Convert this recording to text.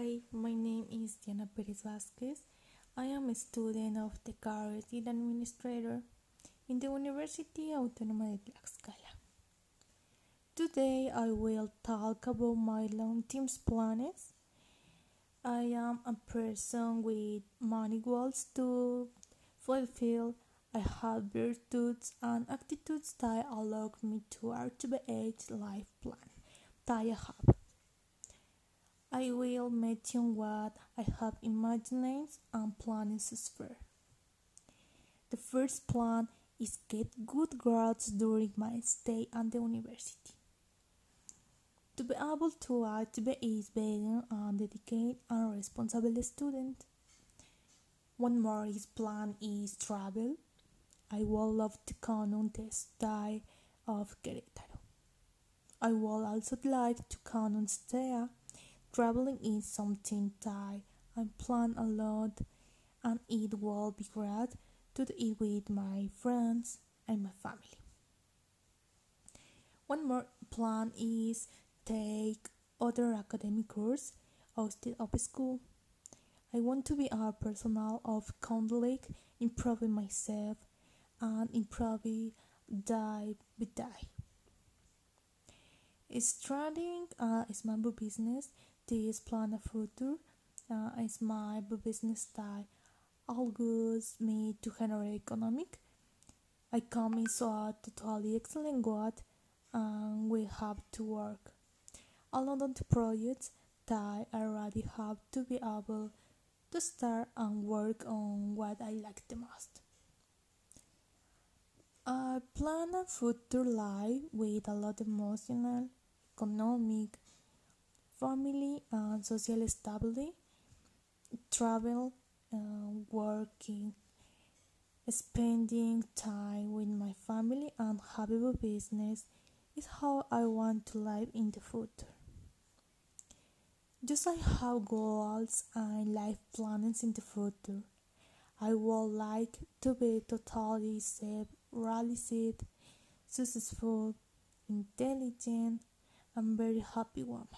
Hi, my name is Diana Perez Vazquez. I am a student of the career administrator in the University Autónoma de Tlaxcala. Today I will talk about my long-term plans. I am a person with many goals to fulfill. I have virtues and attitudes that allow me to achieve life plan that I have. I will mention what I have imagined and plans for. The first plan is get good grades during my stay at the university. To be able to is being a dedicated and responsible student. One more is plan is travel. I would love to come on the style of Querétaro. I would also like to come on stay Traveling is something that I plan a lot and it will be great to do it with my friends and my family. One more plan is take other academic course outside of school. I want to be a personal of conflict, improving myself and improving day by day. Starting a small business. This plan of future uh, is my business style allows me to generate economic. I come into a totally excellent God and we have to work. Along on the projects that I already have to be able to start and work on what I like the most. I plan a future life with a lot of emotional, economic, family and social stability, travel, uh, working, spending time with my family, and having a business is how I want to live in the future. Just I have goals and life plans in the future. I would like to be totally self realized, successful, intelligent, and very happy woman.